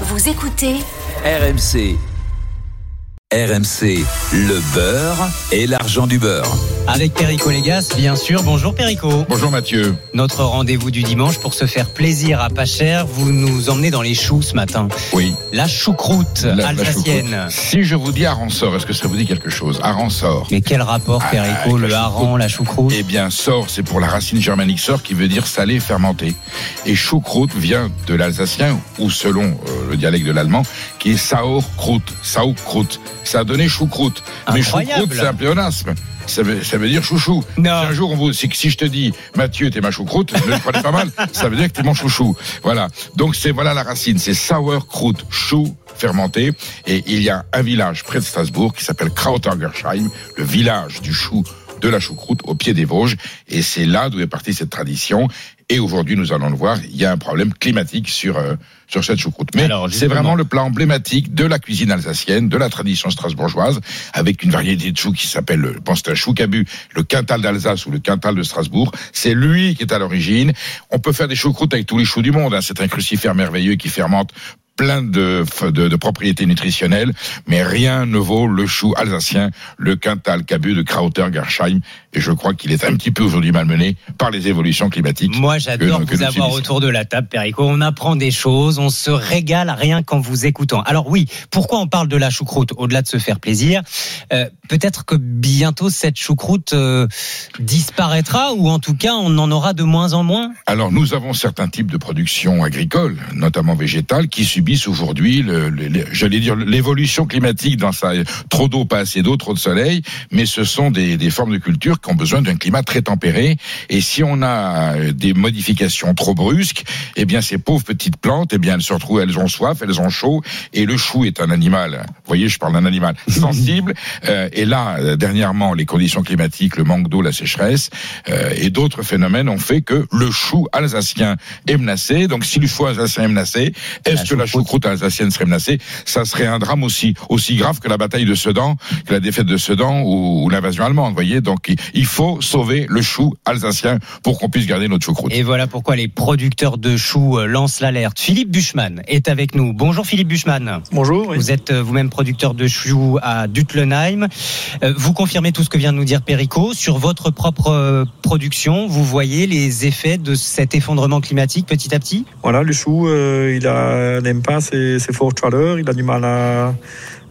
Vous écoutez RMC. RMC, le beurre et l'argent du beurre. Avec Perico Légas, bien sûr. Bonjour Perico. Bonjour Mathieu. Notre rendez-vous du dimanche pour se faire plaisir à pas cher. Vous nous emmenez dans les choux ce matin. Oui. La choucroute La- la alsacienne. choucroute. Si je vous dis Aransor, est-ce que ça vous dit quelque chose? Aransor. Mais quel rapport, Ah, Perico Le la hareng, la choucroute? Eh bien, sort, c'est pour la racine germanique sort qui veut dire salé, fermenté. Et choucroute vient de l'alsacien, ou selon euh, le dialecte de l'allemand, qui est Sauerkraut. Sauerkraut. Ça a donné choucroute. Mais Incroyable. choucroute, c'est un pléonasme. Ça veut, ça veut dire chouchou. Non. Si un jour, on vous, si, si je te dis, Mathieu, t'es ma choucroute, ne le prenez pas mal, ça veut dire que t'es mon chouchou. Voilà. Donc, c'est, voilà la racine. C'est sauerkraut, chou fermenté. Et il y a un village près de Strasbourg qui s'appelle Krautergersheim, le village du chou de la choucroute au pied des Vosges. Et c'est là d'où est partie cette tradition. Et aujourd'hui, nous allons le voir, il y a un problème climatique sur, euh, sur cette choucroute. Mais c'est vraiment le plat emblématique de la cuisine alsacienne, de la tradition strasbourgeoise, avec une variété de choux qui s'appelle, le- je pense un chou cabu, le quintal d'Alsace ou le quintal de Strasbourg. C'est lui qui est à l'origine. On peut faire des choucroutes avec tous les choux du monde. hein. C'est un crucifère merveilleux qui fermente plein de, de, de propriétés nutritionnelles, mais rien ne vaut le chou alsacien, le quintal cabu de Krauter-Gersheim. Et je crois qu'il est un petit peu aujourd'hui malmené par les évolutions climatiques. Moi, j'adore que- que vous nous avoir autour de la table, Perico. On apprend des choses, on se régale rien qu'en vous écoutant. Alors oui, pourquoi on parle de la choucroute Au-delà de se faire plaisir, euh, peut-être que bientôt cette choucroute euh, disparaîtra, ou en tout cas, on en aura de moins en moins? Alors nous avons certains types de production agricole, notamment végétale, qui subissent aujourd'hui, le, le- le- j'allais dire, l'évolution climatique dans sa trop d'eau, pas assez d'eau, trop de soleil, mais ce sont des, des formes de culture qui ont besoin d'un climat très tempéré. Et si on a euh, des modifications trop brusques, eh bien ces pauvres petites plantes, eh bien elles se retrouvent, elles ont soif, elles ont chaud. Et le chou est un animal. Vous voyez, je parle d'un animal sensible. Euh, et là, euh, dernièrement, les conditions climatiques, le manque d'eau, la sécheresse euh, et d'autres phénomènes ont fait que le chou alsacien est menacé. Donc, si le chou alsacien est menacé, est-ce que la choucroute alsacienne serait menacée Ça serait un drame aussi aussi grave que la bataille de Sedan, que la défaite de Sedan ou, ou l'invasion allemande. Vous voyez, donc il- faut sauver le chou alsacien pour qu'on puisse garder notre choucroute. Et voilà pourquoi les producteurs de choux euh, lancent l'alerte. Philippe Buchmann est avec nous. Bonjour Philippe Buchmann. Bonjour. oui. Vous êtes euh, vous-même producteur de choux à Dutlenheim. Euh, Vous confirmez tout ce que vient de nous dire Perico. Sur votre propre production, vous voyez les effets de cet effondrement climatique petit à petit? Voilà, le chou, euh, il a- n'aime pas ses, chaleurs, il a du mal à,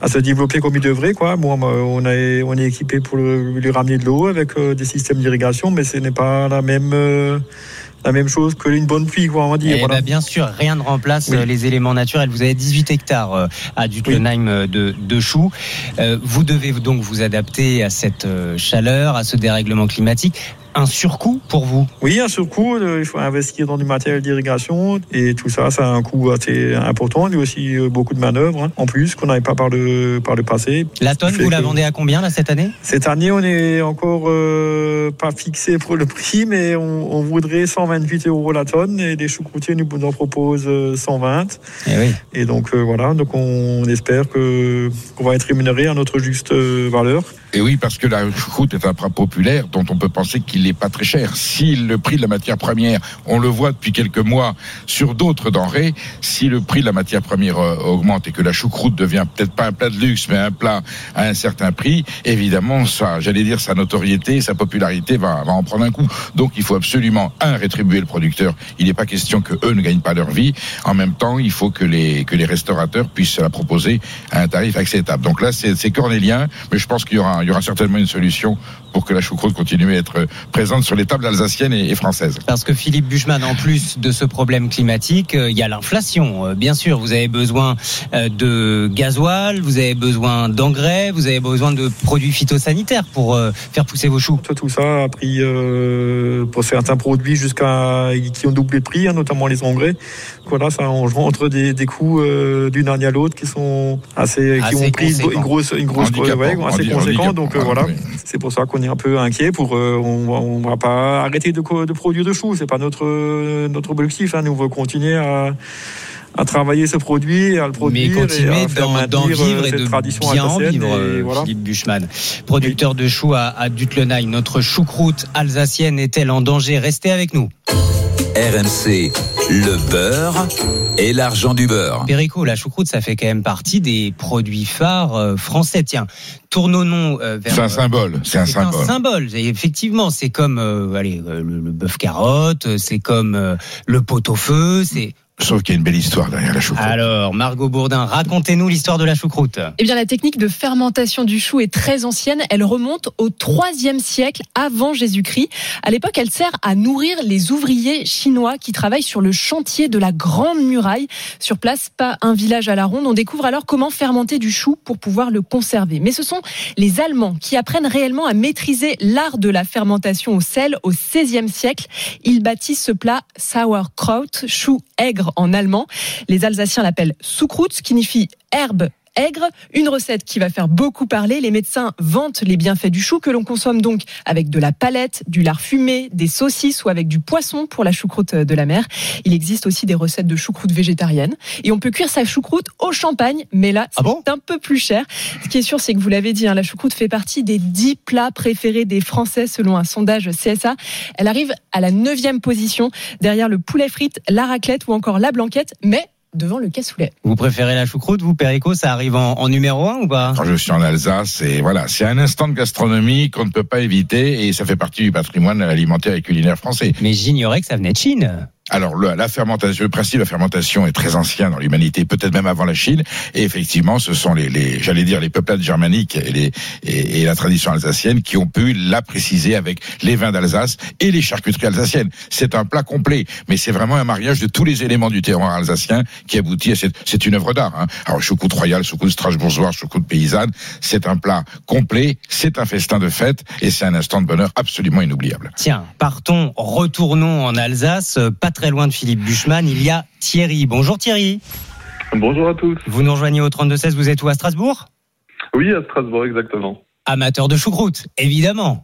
à se développer comme il devrait. Quoi. Bon, on, est, on est équipé pour lui ramener de l'eau avec euh, des systèmes d'irrigation, mais ce n'est pas la même, euh, la même chose que une bonne pluie, quoi, on va dire. Eh voilà. ben, bien sûr, rien ne remplace Oui. euh, les éléments naturels. Vous avez 18 hectares à Dutlenheim euh, de, de choux. Vous devez donc vous adapter à cette chaleur, à ce dérèglement climatique. Un surcoût pour vous? Oui, un surcoût, euh, il faut investir dans du matériel d'irrigation et tout ça, ça a un coût assez important. Il y a aussi euh, beaucoup de manœuvres hein, en plus qu'on n'avait pas par le, par le passé. La tonne, vous la vendez à combien là cette année? Cette année, on n'est encore euh, pas fixé pour le prix, mais on, on voudrait 128 euros la tonne et les choucroutiers nous en proposent euh, 120. Eh oui. Et donc euh, voilà, donc on espère qu'on va être rémunéré à notre juste valeur. Et oui, parce que la choucroute est un plat populaire dont on peut penser qu'il n'est pas très cher. Si le prix de la matière première, on le voit depuis quelques mois sur d'autres denrées, si le prix de la matière première euh, augmente et que la choucroute devient peut-être pas un plat de luxe, mais un plat à un certain prix, évidemment, ça, j'allais dire, sa notoriété, sa popularité va, en prendre un coup. Donc, il faut absolument, un, rétribuer le producteur. Il n'est pas question que eux ne gagnent pas leur vie. En même temps, il faut que les, que les restaurateurs puissent la proposer à un tarif acceptable. Donc là, c'est cornélien, mais je pense qu'il y aura, il y aura certainement une solution pour que la choucroute continue à être présente sur les tables alsaciennes et, françaises. Parce que Philippe Buchmann, en plus de ce problème climatique, euh, il y a l'inflation. Euh, Bien sûr, vous avez besoin euh, de gasoil, vous avez besoin d'engrais, vous avez besoin de produits phytosanitaires pour euh, faire pousser vos choux. Tout, ça a pris euh, pour certains produits jusqu'à qui ont doublé de prix, hein, notamment les engrais. Voilà, ça engendre des, des coûts euh, d'une année à l'autre qui sont assez, qui ont pris une, grosse, une grosse, ouais, assez handi- Donc euh, ah, voilà, oui. c'est pour ça qu'on est un peu inquiet. Pour euh, on, va- on va pas arrêter de, produire de choux. C'est pas notre notre objectif. Hein. Nous on veut continuer à à travailler ce produit, à le Mais produire et continuer d'en maintenir vivre euh, et cette de tradition bien en alsacienne. vivre, et euh, voilà. Philippe Buchmann. Producteur de choux à, à Dutlenheim, notre choucroute alsacienne est-elle en danger? Restez avec nous. RMC, Le beurre et l'argent du beurre. Perico, la choucroute, ça fait quand même partie des produits phares euh, français. Tiens, tournons-nous euh, vers. C'est un symbole, c'est un C'est un symbole. symbole. Et effectivement, c'est comme euh, allez, euh, le, le bœuf carotte, c'est comme euh, le pot-au-feu. C'est Sauf qu'il y a une belle histoire derrière la choucroute. alors Margot Bourdin, racontez-nous l'histoire de la choucroute. Eh bien, la technique de fermentation du chou est très ancienne. Elle remonte au IIIe siècle avant Jésus-Christ. À l'époque, elle sert à nourrir les ouvriers chinois qui travaillent sur le chantier de la Grande Muraille. Sur place, pas un village à la ronde. On découvre alors comment fermenter du chou pour pouvoir le conserver. Mais ce sont les Allemands qui apprennent réellement à maîtriser l'art de la fermentation au sel au XVIe siècle. Ils bâtissent ce plat sauerkraut, chou aigre en allemand. Les Alsaciens l'appellent Soucroute, ce qui signifie herbe aigre, une recette qui va faire beaucoup parler. Les médecins vantent les bienfaits du chou que l'on consomme donc avec de la palette, du lard fumé, des saucisses ou avec du poisson pour la choucroute de la mer. Il existe aussi des recettes de choucroute végétarienne et on peut cuire sa choucroute au champagne, mais là Ah bon? c'est un peu plus cher. Ce qui est sûr, c'est que vous l'avez dit, hein, la choucroute fait partie des 10 plats préférés des Français selon un sondage CSA. Elle arrive à la neuvième position derrière le poulet frites, la raclette ou encore la blanquette, mais devant le cassoulet. Vous préférez la choucroute, vous Perico, ça arrive en, en numéro un ou pas? Quand je suis en Alsace, et voilà, c'est un instant de gastronomie qu'on ne peut pas éviter et ça fait partie du patrimoine alimentaire et culinaire français. Mais j'ignorais que ça venait de Chine. Alors le, la fermentation, le principe de la fermentation est très ancien dans l'humanité, peut-être même avant la Chine. Et effectivement, ce sont les, les j'allais dire les peuplades germaniques et, les, et, la tradition alsacienne qui ont pu la préciser avec les vins d'Alsace et les charcuteries alsaciennes. C'est un plat complet, mais c'est vraiment un mariage de tous les éléments du terroir alsacien qui aboutit à cette. C'est une œuvre d'art. Hein. Alors choucroute royale, choucroute strasbourgeoise, choucroute paysanne, c'est un plat complet, c'est un festin de fête et c'est un instant de bonheur absolument inoubliable. Tiens, partons, retournons en Alsace, très loin de Philippe Buchmann, il y a Thierry. Bonjour Thierry. Bonjour à tous. Vous nous rejoignez au 32-16, vous êtes où à Strasbourg? Oui, à Strasbourg, exactement. Amateur de choucroute, évidemment.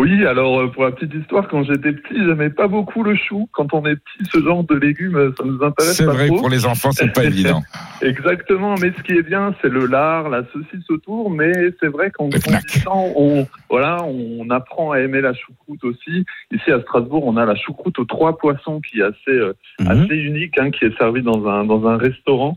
Oui, alors euh, pour la petite histoire, quand j'étais petit, j'aimais pas beaucoup le chou. Quand on est petit, ce genre de légumes, ça nous intéresse C'est pas vrai, trop. pour les enfants, c'est pas évident. Exactement, mais ce qui est bien, c'est le lard, la saucisse autour, mais c'est vrai qu'en grandissant, on, voilà, on apprend à aimer la choucroute aussi. Ici à Strasbourg, on a la choucroute aux trois poissons qui est assez, euh, Mhm. assez unique, hein, qui est servie dans un, dans un restaurant.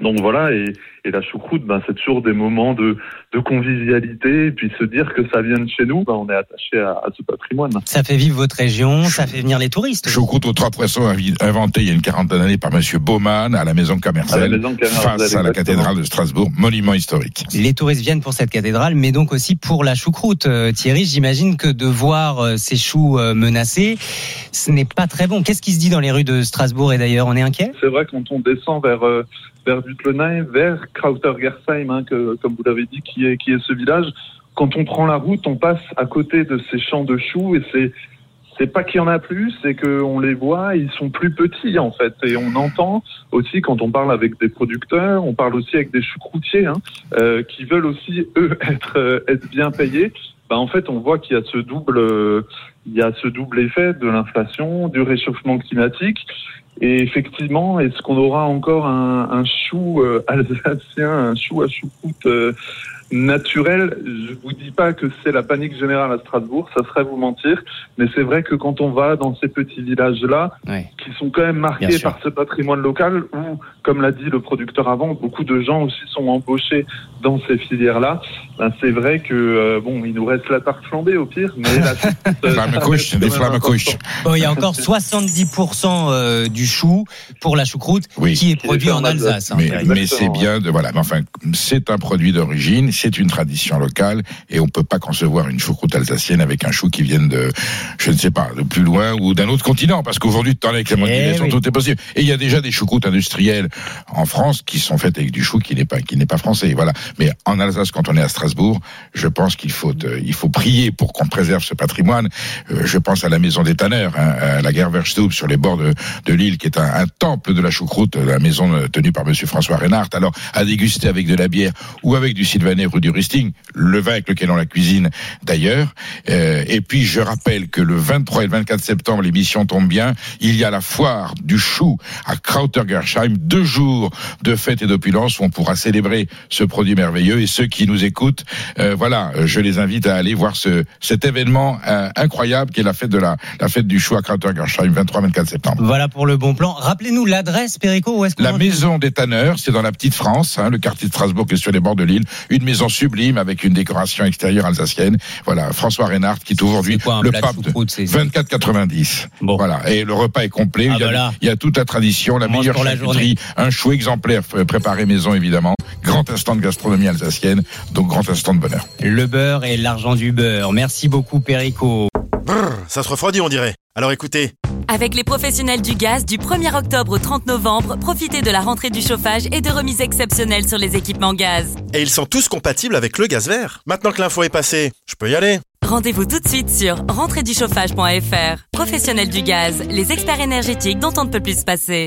Donc voilà, et, et la choucroute, ben, c'est toujours des moments de, de convivialité, et puis se dire que ça vient de chez nous, ben, on est attaché à, à ce patrimoine. Ça fait vivre votre région, ça fait venir les touristes. Choucroute aux trois poissons invi- inventé il y a une quarantaine d'années par Monsieur Baumann à la maison commerciale face à la cathédrale de Strasbourg, monument historique. Les touristes viennent pour cette cathédrale, mais donc aussi pour la choucroute. Euh, Thierry, j'imagine que de voir euh, ces choux euh, menacés, ce n'est pas très bon. Qu'est-ce qui se dit dans les rues de Strasbourg et d'ailleurs On est inquiet? C'est vrai quand on descend vers euh, vers Dutlenheim, vers Krautergersheim, hein, comme vous l'avez dit, qui est ce village. Quand on prend la route, on passe à côté de ces champs de choux et c'est c'est pas qu'il y en a plus, c'est qu'on les voit, ils sont plus petits en fait. Et on entend aussi quand on parle avec des producteurs, on parle aussi avec des choucroutiers hein, euh, qui veulent aussi eux être euh, être bien payés. Bah, en fait, on voit qu'il y a ce double il y a ce double effet de l'inflation, du réchauffement climatique. Et effectivement, est-ce qu'on aura encore un, un chou euh, alsacien, un chou à choucroute euh, naturel Je vous dis pas que c'est la panique générale à Strasbourg, ça serait vous mentir. Mais c'est vrai que quand on va dans ces petits villages-là, Ouais. qui sont quand même marqués par ce patrimoine local, où, comme l'a dit le producteur avant, beaucoup de gens aussi sont embauchés dans ces filières-là. Ben, c'est vrai que euh, bon, il nous reste la tarte flambée au pire, mais la euh. Bon, il y a encore 70% euh, du chou pour la choucroute Oui. qui est Qui est produit en Alsace. Hein, Mais, mais c'est bien de voilà. Mais enfin, c'est un produit d'origine, c'est une tradition locale, et on peut pas concevoir une choucroute alsacienne avec un chou qui vienne de, je ne sais pas, de plus loin ou d'un autre continent, parce qu'aujourd'hui, tant avec la modélisation, oui. tout est possible. Et il y a déjà des choucroutes industrielles en France qui sont faites avec du chou qui n'est pas qui n'est pas français. Voilà. Mais en Alsace, quand on est à Strasbourg, je pense qu'il faut euh, il faut prier pour qu'on préserve ce patrimoine. Euh, je pense à la maison des tanneurs, hein, à la gare Verstube sur les bords de, de l'île, qui est un, un temple de la choucroute, la maison euh, tenue par Monsieur François Reinhardt. Alors, à déguster avec de la bière ou avec du sylvaner rue du Risting, le vin avec lequel on la cuisine d'ailleurs. Euh, et puis, je rappelle que le 23 et le 24 septembre, l'émission tombe bien, il y a la foire du chou à Krautergersheim, deux jours de fête et d'opulence où on pourra célébrer ce produit merveilleux. Et ceux qui nous écoutent, euh, voilà, je les invite à aller voir ce, cet événement euh, incroyable qui est la fête de la, la fête du chou à Krautergersheim, 23-24 septembre. Voilà pour le bon plan. Rappelez-nous l'adresse, Perico, où est-ce qu'on La maison des tanneurs, c'est dans la petite France, hein, le quartier de Strasbourg qui est sur les bords de l'île. Une maison sublime avec une décoration extérieure alsacienne. Voilà, François Reynard qui est aujourd'hui le pape de choucroute, c'est- 24,90. Bon. Voilà, et le repas est complet. Ah, il, y a, voilà. il y a toute la tradition, la On meilleure pour la charcuterie, un chou exemplaire préparé maison évidemment. Grand instant de gastronomie alsacienne, donc grand instant de bonheur. Le beurre et l'argent du beurre. Merci beaucoup, Perico. Brrr, ça se refroidit, on dirait. Alors écoutez, Avec les professionnels du gaz, du 1er octobre au 30 novembre, profitez de la rentrée du chauffage et de remises exceptionnelles sur les équipements gaz. et ils sont tous compatibles avec le gaz vert. Maintenant que l'info est passée, je peux y aller. Rendez-vous tout de suite sur rentreduchauffage.fr. Professionnels du gaz, les experts énergétiques dont on ne peut plus se passer.